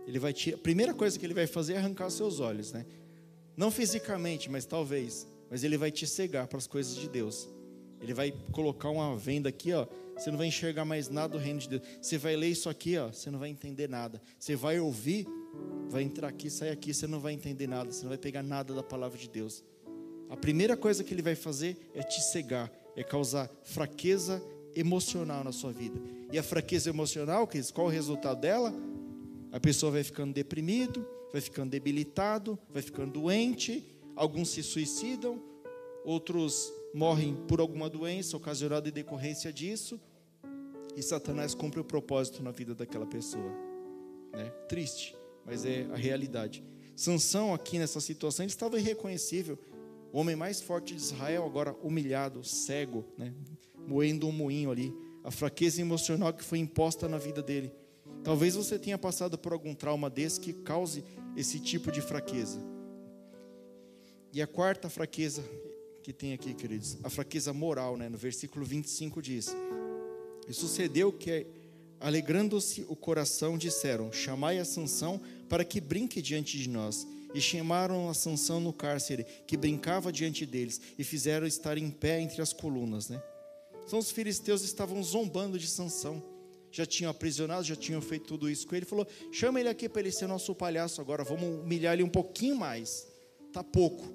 ele vai te, a primeira coisa que ele vai fazer é arrancar os seus olhos, né? Não fisicamente, mas talvez, mas ele vai te cegar para as coisas de Deus. Ele vai colocar uma venda aqui, ó, você não vai enxergar mais nada do reino de Deus. Você vai ler isso aqui, ó, você não vai entender nada. Você vai ouvir, vai entrar aqui, sair aqui, você não vai entender nada, você não vai pegar nada da palavra de Deus. A primeira coisa que ele vai fazer é te cegar, é causar fraqueza emocional na sua vida. E a fraqueza emocional, qual o resultado dela? A pessoa vai ficando deprimido, vai ficando debilitado, vai ficando doente, alguns se suicidam, outros morrem por alguma doença ocasionada em decorrência disso, e Satanás cumpre o propósito na vida daquela pessoa. Né? Triste, mas é a realidade. Sansão aqui nessa situação, ele estava irreconhecível. O homem mais forte de Israel, agora humilhado, cego, né? moendo um moinho ali. A fraqueza emocional que foi imposta na vida dele. Talvez você tenha passado por algum trauma desse que cause esse tipo de fraqueza. E a quarta fraqueza que tem aqui, queridos, a fraqueza moral, né? No versículo 25 diz: E sucedeu que, alegrando-se o coração, disseram: Chamai a Sansão para que brinque diante de nós. E chamaram a Sansão no cárcere, que brincava diante deles, e fizeram estar em pé entre as colunas, né? Então os filisteus estavam zombando de Sansão já tinham aprisionado, já tinham feito tudo isso com ele. Ele falou: chama ele aqui para ele ser nosso palhaço agora, vamos humilhar ele um pouquinho mais. Tá pouco.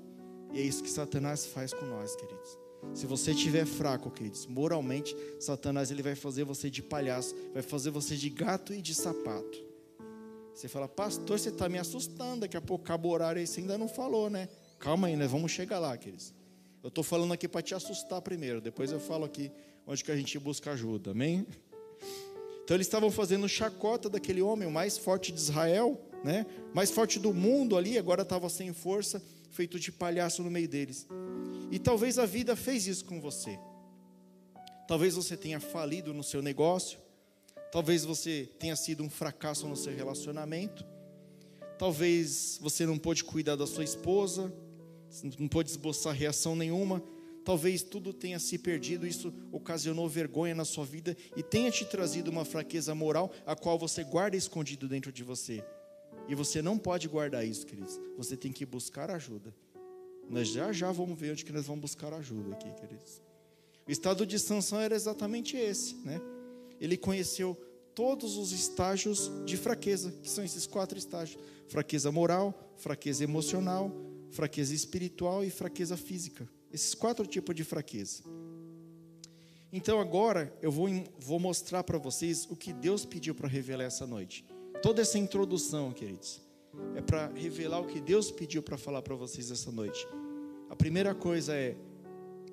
E é isso que Satanás faz com nós, queridos. Se você estiver fraco, queridos, moralmente, Satanás ele vai fazer você de palhaço, vai fazer você de gato e de sapato. Você fala, pastor, você está me assustando, daqui a pouco acabou o horário aí, você ainda não falou, né? Calma aí, né? Vamos chegar lá, queridos. Eu estou falando aqui para te assustar primeiro, depois eu falo aqui onde que a gente busca ajuda, amém? Então eles estavam fazendo chacota daquele homem, o mais forte de Israel, né? mais forte do mundo ali, agora estava sem força, feito de palhaço no meio deles. E talvez a vida fez isso com você. Talvez você tenha falido no seu negócio, talvez você tenha sido um fracasso no seu relacionamento, talvez você não pôde cuidar da sua esposa, não pôde esboçar reação nenhuma, talvez tudo tenha se perdido, isso ocasionou vergonha na sua vida e tenha te trazido uma fraqueza moral, a qual você guarda escondido dentro de você. E você não pode guardar isso, queridos. Você tem que buscar ajuda. Nós já já vamos ver onde que nós vamos buscar ajuda aqui, queridos. O estado de Sansão era exatamente esse, né? Ele conheceu todos os estágios de fraqueza, que são esses quatro estágios: fraqueza moral, fraqueza emocional, fraqueza espiritual e fraqueza física. Esses quatro tipos de fraqueza. Então agora eu vou, vou mostrar para vocês o que Deus pediu para revelar essa noite. Toda essa introdução, queridos, é para revelar o que Deus pediu para falar para vocês essa noite. A primeira coisa é: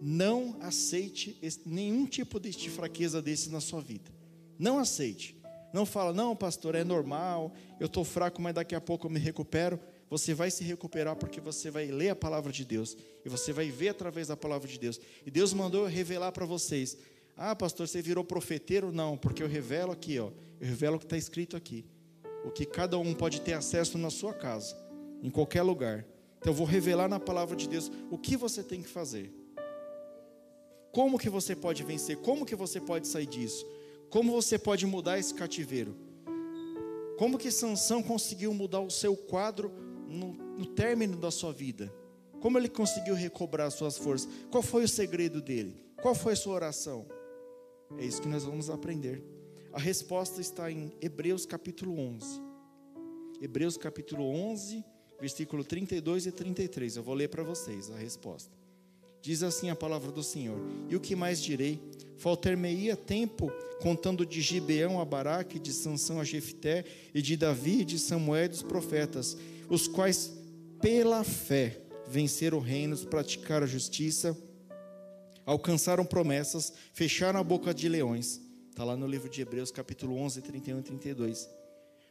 não aceite nenhum tipo de fraqueza desse na sua vida. Não aceite. Não fala, não, pastor, é normal, eu estou fraco, mas daqui a pouco eu me recupero você vai se recuperar porque você vai ler a palavra de Deus e você vai ver através da palavra de Deus. E Deus mandou eu revelar para vocês. Ah, pastor, você virou profeteiro? Não, porque eu revelo aqui, ó. Eu revelo o que está escrito aqui. O que cada um pode ter acesso na sua casa, em qualquer lugar. Então eu vou revelar na palavra de Deus o que você tem que fazer. Como que você pode vencer? Como que você pode sair disso? Como você pode mudar esse cativeiro? Como que Sansão conseguiu mudar o seu quadro no, no término da sua vida? Como ele conseguiu recobrar suas forças? Qual foi o segredo dele? Qual foi a sua oração? É isso que nós vamos aprender. A resposta está em Hebreus capítulo 11. Hebreus capítulo 11, versículo 32 e 33. Eu vou ler para vocês a resposta. Diz assim a palavra do Senhor: E o que mais direi? Faltar-me-ia tempo contando de Gibeão a Baraque, de Sansão a Jefté, e de Davi e de Samuel e dos profetas, os quais pela fé venceram reinos, praticaram a justiça, alcançaram promessas, fecharam a boca de leões. Está lá no livro de Hebreus, capítulo 11, 31 e 32.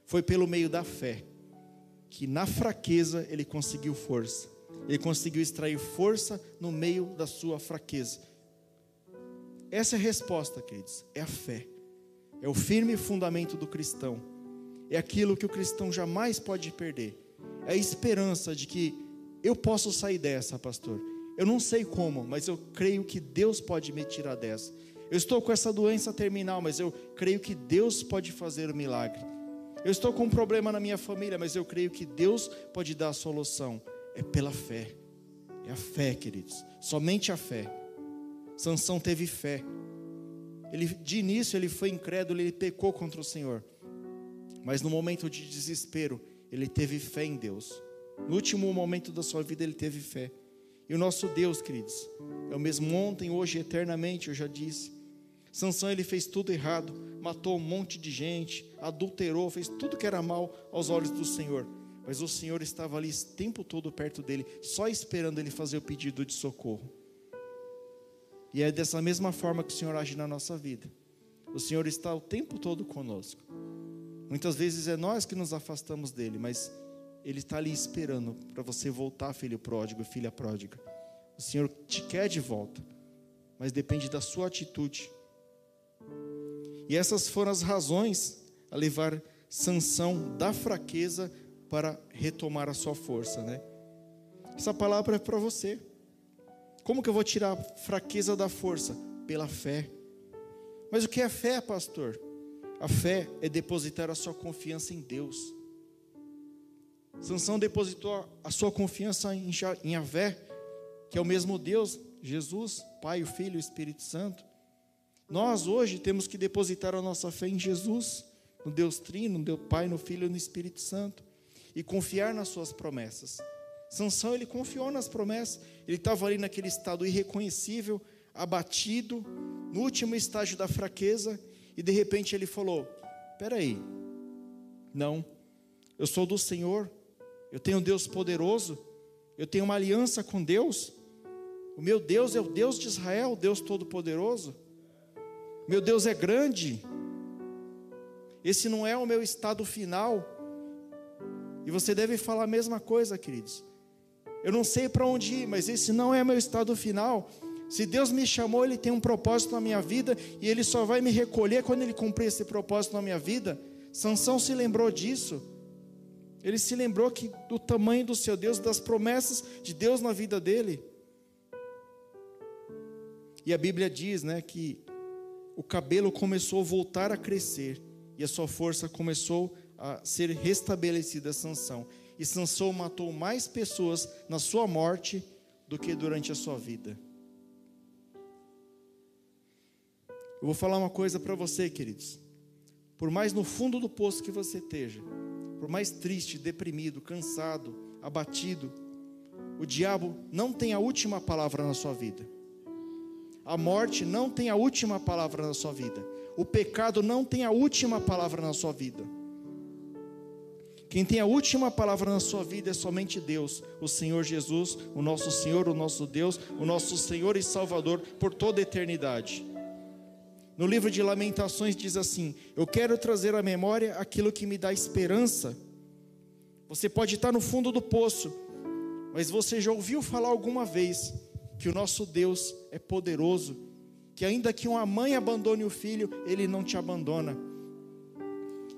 Foi pelo meio da fé que na fraqueza ele conseguiu força. Ele conseguiu extrair força no meio da sua fraqueza. Essa é a resposta, queridos. É a fé. É o firme fundamento do cristão. É aquilo que o cristão jamais pode perder é a esperança de que eu posso sair dessa, pastor. Eu não sei como, mas eu creio que Deus pode me tirar dessa. Eu estou com essa doença terminal, mas eu creio que Deus pode fazer o milagre. Eu estou com um problema na minha família, mas eu creio que Deus pode dar a solução. É pela fé. É a fé, queridos. Somente a fé. Sansão teve fé. Ele, de início ele foi incrédulo, ele pecou contra o Senhor. Mas no momento de desespero, ele teve fé em Deus. No último momento da sua vida, ele teve fé. E o nosso Deus, queridos, é o mesmo ontem, hoje, eternamente, eu já disse. Sansão, ele fez tudo errado, matou um monte de gente, adulterou, fez tudo que era mal aos olhos do Senhor. Mas o Senhor estava ali o tempo todo perto dele, só esperando ele fazer o pedido de socorro. E é dessa mesma forma que o Senhor age na nossa vida. O Senhor está o tempo todo conosco. Muitas vezes é nós que nos afastamos dele, mas ele está ali esperando para você voltar, filho pródigo, filha pródiga. O Senhor te quer de volta, mas depende da sua atitude. E essas foram as razões a levar Sansão da fraqueza para retomar a sua força, né? Essa palavra é para você. Como que eu vou tirar a fraqueza da força? Pela fé. Mas o que é fé, pastor? A fé é depositar a sua confiança em Deus. Sansão depositou a sua confiança em Yahvé, que é o mesmo Deus, Jesus, Pai, o Filho e o Espírito Santo. Nós hoje temos que depositar a nossa fé em Jesus, no Deus Trino, no Deus Pai, no Filho e no Espírito Santo, e confiar nas suas promessas. Sansão ele confiou nas promessas. Ele estava ali naquele estado irreconhecível, abatido, no último estágio da fraqueza, e de repente ele falou: "Espera aí. Não. Eu sou do Senhor. Eu tenho um Deus poderoso. Eu tenho uma aliança com Deus. O meu Deus é o Deus de Israel, o Deus todo-poderoso. Meu Deus é grande. Esse não é o meu estado final. E você deve falar a mesma coisa, queridos. Eu não sei para onde ir, mas esse não é meu estado final. Se Deus me chamou, Ele tem um propósito na minha vida e Ele só vai me recolher quando Ele cumprir esse propósito na minha vida. Sansão se lembrou disso. Ele se lembrou que do tamanho do seu Deus, das promessas de Deus na vida dele. E a Bíblia diz, né, que o cabelo começou a voltar a crescer e a sua força começou a ser restabelecida. Sansão e Sansão matou mais pessoas na sua morte do que durante a sua vida. Eu vou falar uma coisa para você, queridos. Por mais no fundo do poço que você esteja, por mais triste, deprimido, cansado, abatido, o diabo não tem a última palavra na sua vida. A morte não tem a última palavra na sua vida. O pecado não tem a última palavra na sua vida. Quem tem a última palavra na sua vida é somente Deus, o Senhor Jesus, o nosso Senhor, o nosso Deus, o nosso Senhor e Salvador por toda a eternidade. No livro de Lamentações diz assim: Eu quero trazer à memória aquilo que me dá esperança. Você pode estar no fundo do poço, mas você já ouviu falar alguma vez que o nosso Deus é poderoso, que ainda que uma mãe abandone o filho, ele não te abandona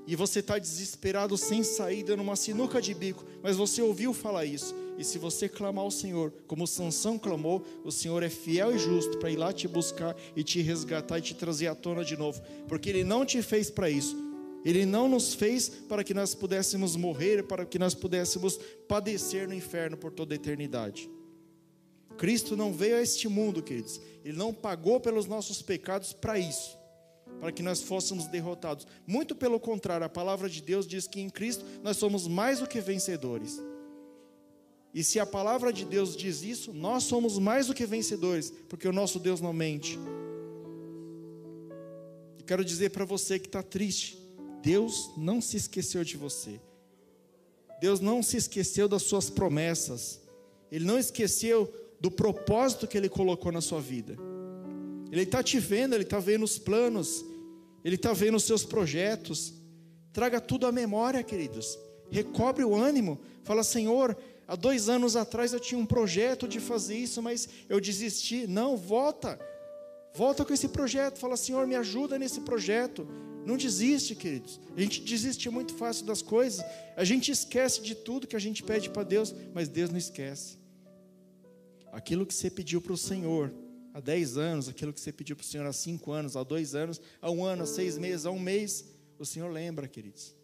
e você está desesperado, sem saída, numa sinuca de bico, mas você ouviu falar isso. E se você clamar ao Senhor, como Sansão clamou, o Senhor é fiel e justo para ir lá te buscar e te resgatar e te trazer à tona de novo, porque Ele não te fez para isso. Ele não nos fez para que nós pudéssemos morrer, para que nós pudéssemos padecer no inferno por toda a eternidade. Cristo não veio a este mundo, queridos. Ele não pagou pelos nossos pecados para isso para que nós fôssemos derrotados. Muito pelo contrário, a palavra de Deus diz que em Cristo nós somos mais do que vencedores. E se a palavra de Deus diz isso, nós somos mais do que vencedores, porque o nosso Deus não mente. Quero dizer para você que está triste, Deus não se esqueceu de você. Deus não se esqueceu das suas promessas. Ele não esqueceu do propósito que Ele colocou na sua vida. Ele está te vendo, Ele está vendo os planos, Ele está vendo os seus projetos. Traga tudo à memória, queridos. Recobre o ânimo. Fala, Senhor, há dois anos atrás eu tinha um projeto de fazer isso, mas eu desisti. Não, volta. Volta com esse projeto. Fala, Senhor, me ajuda nesse projeto. Não desiste, queridos. A gente desiste muito fácil das coisas. A gente esquece de tudo que a gente pede para Deus, mas Deus não esquece. Aquilo que você pediu para o Senhor, há 10 anos, aquilo que você pediu para o Senhor há 5 anos, há 2 anos, há um ano, há 6 meses, há um mês, o Senhor lembra, queridos.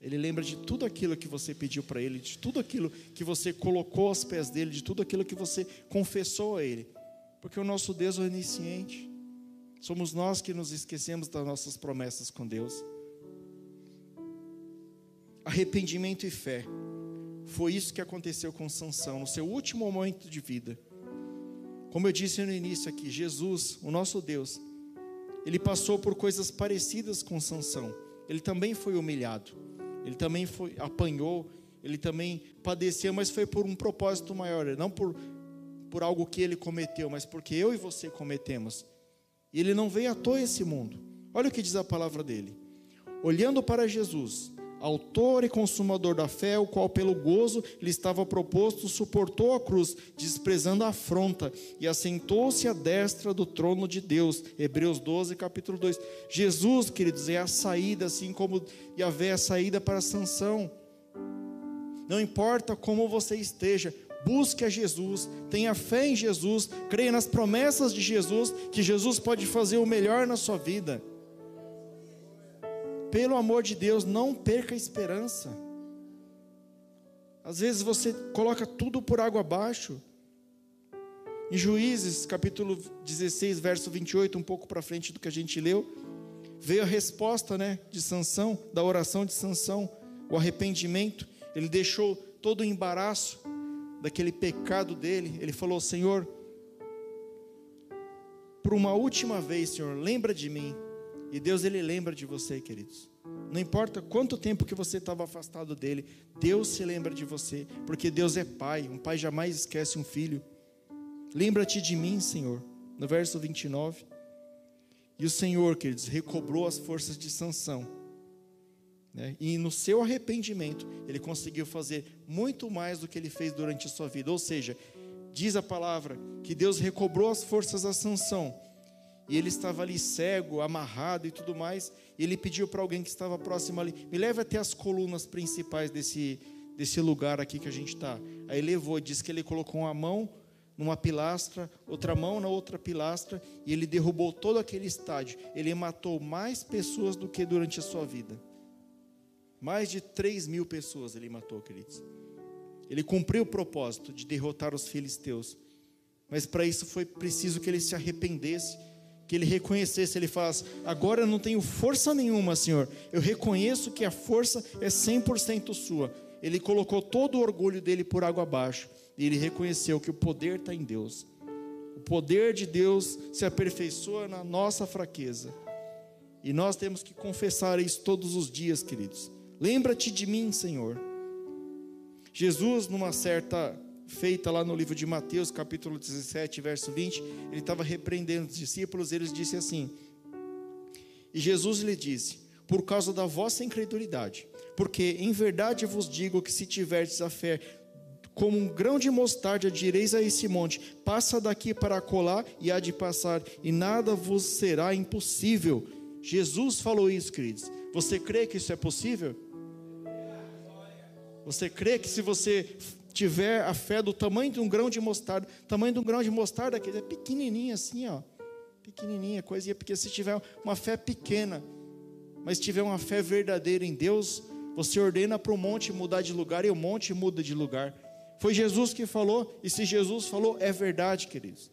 Ele lembra de tudo aquilo que você pediu para Ele, de tudo aquilo que você colocou aos pés dele, de tudo aquilo que você confessou a Ele. Porque o nosso Deus é onisciente. Somos nós que nos esquecemos das nossas promessas com Deus. Arrependimento e fé. Foi isso que aconteceu com Sansão no seu último momento de vida. Como eu disse no início aqui, Jesus, o nosso Deus, ele passou por coisas parecidas com Sansão. Ele também foi humilhado. Ele também foi apanhou, ele também padeceu, mas foi por um propósito maior, não por por algo que ele cometeu, mas porque eu e você cometemos. E ele não veio à toa esse mundo. Olha o que diz a palavra dele. Olhando para Jesus, autor e consumador da fé, o qual pelo gozo lhe estava proposto, suportou a cruz, desprezando a afronta, e assentou-se à destra do trono de Deus. Hebreus 12, capítulo 2. Jesus, queridos, é a saída, assim como Yahvé é a saída para a sanção. Não importa como você esteja, busque a Jesus, tenha fé em Jesus, creia nas promessas de Jesus, que Jesus pode fazer o melhor na sua vida. Pelo amor de Deus, não perca a esperança. Às vezes você coloca tudo por água abaixo. Em Juízes, capítulo 16, verso 28, um pouco para frente do que a gente leu, veio a resposta, né, de Sansão, da oração de Sansão, o arrependimento. Ele deixou todo o embaraço daquele pecado dele. Ele falou: "Senhor, por uma última vez, Senhor, lembra de mim e Deus ele lembra de você, queridos. Não importa quanto tempo que você estava afastado dele, Deus se lembra de você, porque Deus é pai, um pai jamais esquece um filho. Lembra-te de mim, Senhor. No verso 29. E o Senhor, queridos, recobrou as forças de Sansão. Né? E no seu arrependimento, ele conseguiu fazer muito mais do que ele fez durante a sua vida. Ou seja, diz a palavra que Deus recobrou as forças a Sansão e ele estava ali cego, amarrado e tudo mais, e ele pediu para alguém que estava próximo ali, me leve até as colunas principais desse, desse lugar aqui que a gente está. Aí levou, disse que ele colocou uma mão numa pilastra, outra mão na outra pilastra, e ele derrubou todo aquele estádio. Ele matou mais pessoas do que durante a sua vida. Mais de 3 mil pessoas ele matou, queridos. Ele cumpriu o propósito de derrotar os filisteus. Mas para isso foi preciso que ele se arrependesse que ele reconhecesse, ele faz: agora eu não tenho força nenhuma, Senhor, eu reconheço que a força é 100% sua. Ele colocou todo o orgulho dele por água abaixo, e ele reconheceu que o poder está em Deus. O poder de Deus se aperfeiçoa na nossa fraqueza. E nós temos que confessar isso todos os dias, queridos. Lembra-te de mim, Senhor. Jesus, numa certa feita lá no livro de Mateus, capítulo 17, verso 20, ele estava repreendendo os discípulos, eles disse assim: E Jesus lhe disse: Por causa da vossa incredulidade, porque em verdade vos digo que se tiverdes a fé como um grão de mostarda, direis a esse monte: passa daqui para colar, e há de passar, e nada vos será impossível. Jesus falou isso, queridos. Você crê que isso é possível? Você crê que se você tiver a fé do tamanho de um grão de mostarda, tamanho de um grão de mostarda, que é pequenininha assim, ó, pequenininha, coisinha, porque se tiver uma fé pequena, mas tiver uma fé verdadeira em Deus, você ordena para o monte mudar de lugar e o monte muda de lugar. Foi Jesus que falou, e se Jesus falou, é verdade, queridos.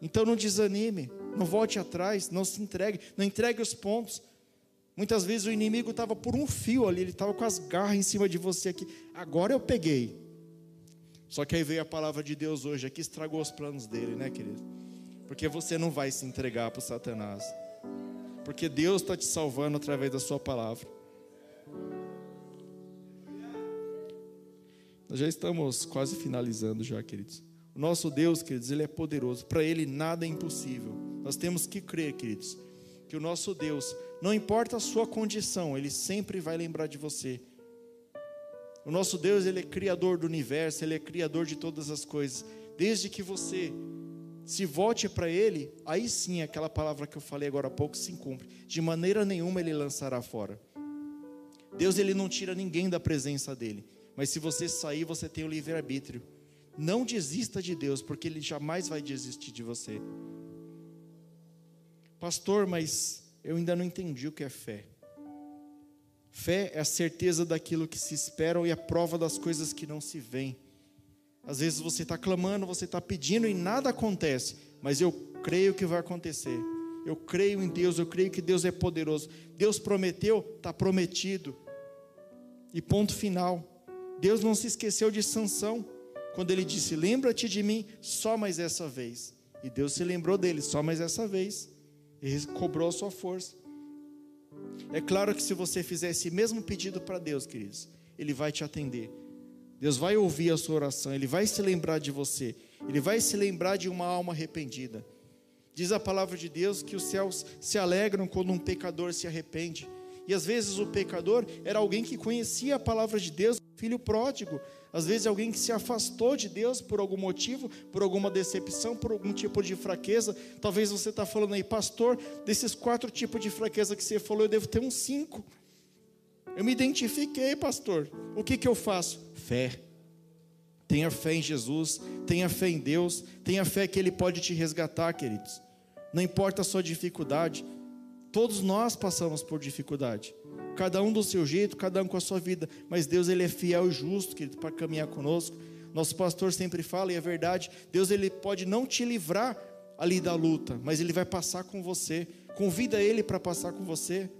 Então não desanime, não volte atrás, não se entregue, não entregue os pontos. Muitas vezes o inimigo estava por um fio ali, ele estava com as garras em cima de você aqui. Agora eu peguei. Só que aí veio a palavra de Deus hoje aqui, estragou os planos dele, né, querido? Porque você não vai se entregar para o Satanás. Porque Deus está te salvando através da sua palavra. Nós já estamos quase finalizando já, queridos. O nosso Deus, queridos, Ele é poderoso. Para Ele nada é impossível. Nós temos que crer, queridos, que o nosso Deus, não importa a sua condição, Ele sempre vai lembrar de você. O nosso Deus, Ele é criador do universo, Ele é criador de todas as coisas. Desde que você se volte para Ele, aí sim aquela palavra que eu falei agora há pouco se cumpre. De maneira nenhuma Ele lançará fora. Deus, Ele não tira ninguém da presença dEle. Mas se você sair, você tem o livre-arbítrio. Não desista de Deus, porque Ele jamais vai desistir de você. Pastor, mas eu ainda não entendi o que é fé. Fé é a certeza daquilo que se espera e a prova das coisas que não se veem. Às vezes você está clamando, você está pedindo e nada acontece, mas eu creio que vai acontecer. Eu creio em Deus, eu creio que Deus é poderoso. Deus prometeu, está prometido. E ponto final. Deus não se esqueceu de Sansão quando ele disse: Lembra-te de mim só mais essa vez. E Deus se lembrou dele só mais essa vez. E cobrou a sua força. É claro que se você fizer esse mesmo pedido para Deus, queridos, Ele vai te atender. Deus vai ouvir a sua oração, Ele vai se lembrar de você, Ele vai se lembrar de uma alma arrependida. Diz a palavra de Deus que os céus se alegram quando um pecador se arrepende. E às vezes o pecador era alguém que conhecia a palavra de Deus, filho pródigo. Às vezes alguém que se afastou de Deus por algum motivo, por alguma decepção, por algum tipo de fraqueza. Talvez você está falando aí, pastor, desses quatro tipos de fraqueza que você falou, eu devo ter uns cinco. Eu me identifiquei, pastor. O que, que eu faço? Fé. Tenha fé em Jesus, tenha fé em Deus, tenha fé que Ele pode te resgatar, queridos. Não importa a sua dificuldade, todos nós passamos por dificuldade. Cada um do seu jeito, cada um com a sua vida, mas Deus ele é fiel e justo, querido, para caminhar conosco. Nosso pastor sempre fala e é verdade. Deus ele pode não te livrar ali da luta, mas ele vai passar com você. Convida ele para passar com você.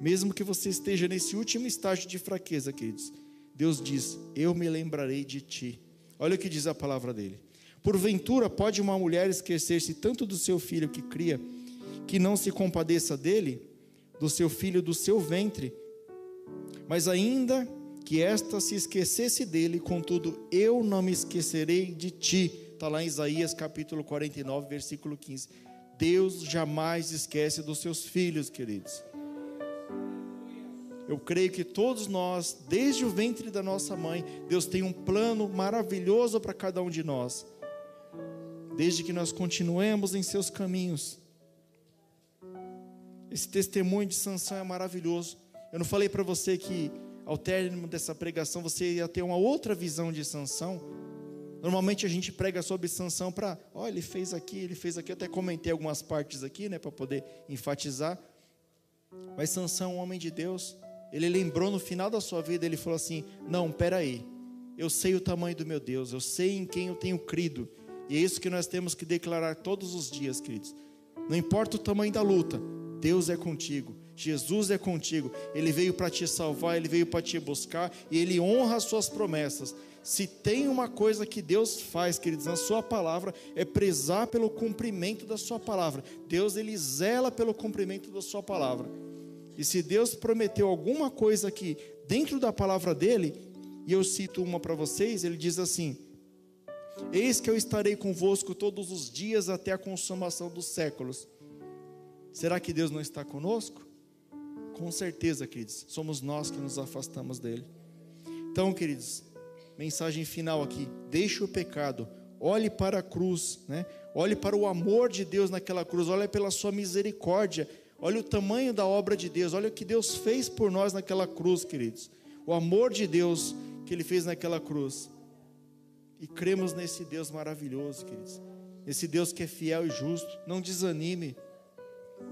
Mesmo que você esteja nesse último estágio de fraqueza, queridos, Deus diz: Eu me lembrarei de ti. Olha o que diz a palavra dele. Porventura, pode uma mulher esquecer-se tanto do seu filho que cria, que não se compadeça dele, do seu filho do seu ventre, mas ainda que esta se esquecesse dele, contudo, eu não me esquecerei de ti. Está lá em Isaías capítulo 49, versículo 15. Deus jamais esquece dos seus filhos, queridos. Eu creio que todos nós, desde o ventre da nossa mãe, Deus tem um plano maravilhoso para cada um de nós. Desde que nós continuemos em seus caminhos. Esse testemunho de Sansão é maravilhoso. Eu não falei para você que ao término dessa pregação você ia ter uma outra visão de Sansão. Normalmente a gente prega sobre Sansão para, ó, oh, ele fez aqui, ele fez aqui. Eu até comentei algumas partes aqui, né, para poder enfatizar. Mas Sansão um homem de Deus ele lembrou no final da sua vida, ele falou assim: Não, peraí, eu sei o tamanho do meu Deus, eu sei em quem eu tenho crido, e é isso que nós temos que declarar todos os dias, queridos. Não importa o tamanho da luta, Deus é contigo, Jesus é contigo, Ele veio para te salvar, Ele veio para te buscar, e Ele honra as suas promessas. Se tem uma coisa que Deus faz, queridos, na Sua palavra, é prezar pelo cumprimento da Sua palavra. Deus, Ele zela pelo cumprimento da Sua palavra. E se Deus prometeu alguma coisa aqui dentro da palavra dele, e eu cito uma para vocês, ele diz assim: Eis que eu estarei convosco todos os dias até a consumação dos séculos. Será que Deus não está conosco? Com certeza, queridos, somos nós que nos afastamos dele. Então, queridos, mensagem final aqui: deixe o pecado, olhe para a cruz, né? olhe para o amor de Deus naquela cruz, olhe pela sua misericórdia Olha o tamanho da obra de Deus, olha o que Deus fez por nós naquela cruz, queridos. O amor de Deus que Ele fez naquela cruz. E cremos nesse Deus maravilhoso, queridos. Esse Deus que é fiel e justo. Não desanime.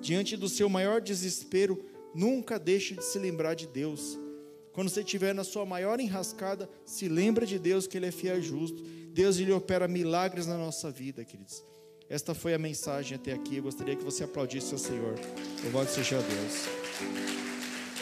Diante do seu maior desespero, nunca deixe de se lembrar de Deus. Quando você estiver na sua maior enrascada, se lembra de Deus que Ele é fiel e justo. Deus ele opera milagres na nossa vida, queridos. Esta foi a mensagem até aqui. Eu gostaria que você aplaudisse ao Senhor. Louvado seja Deus.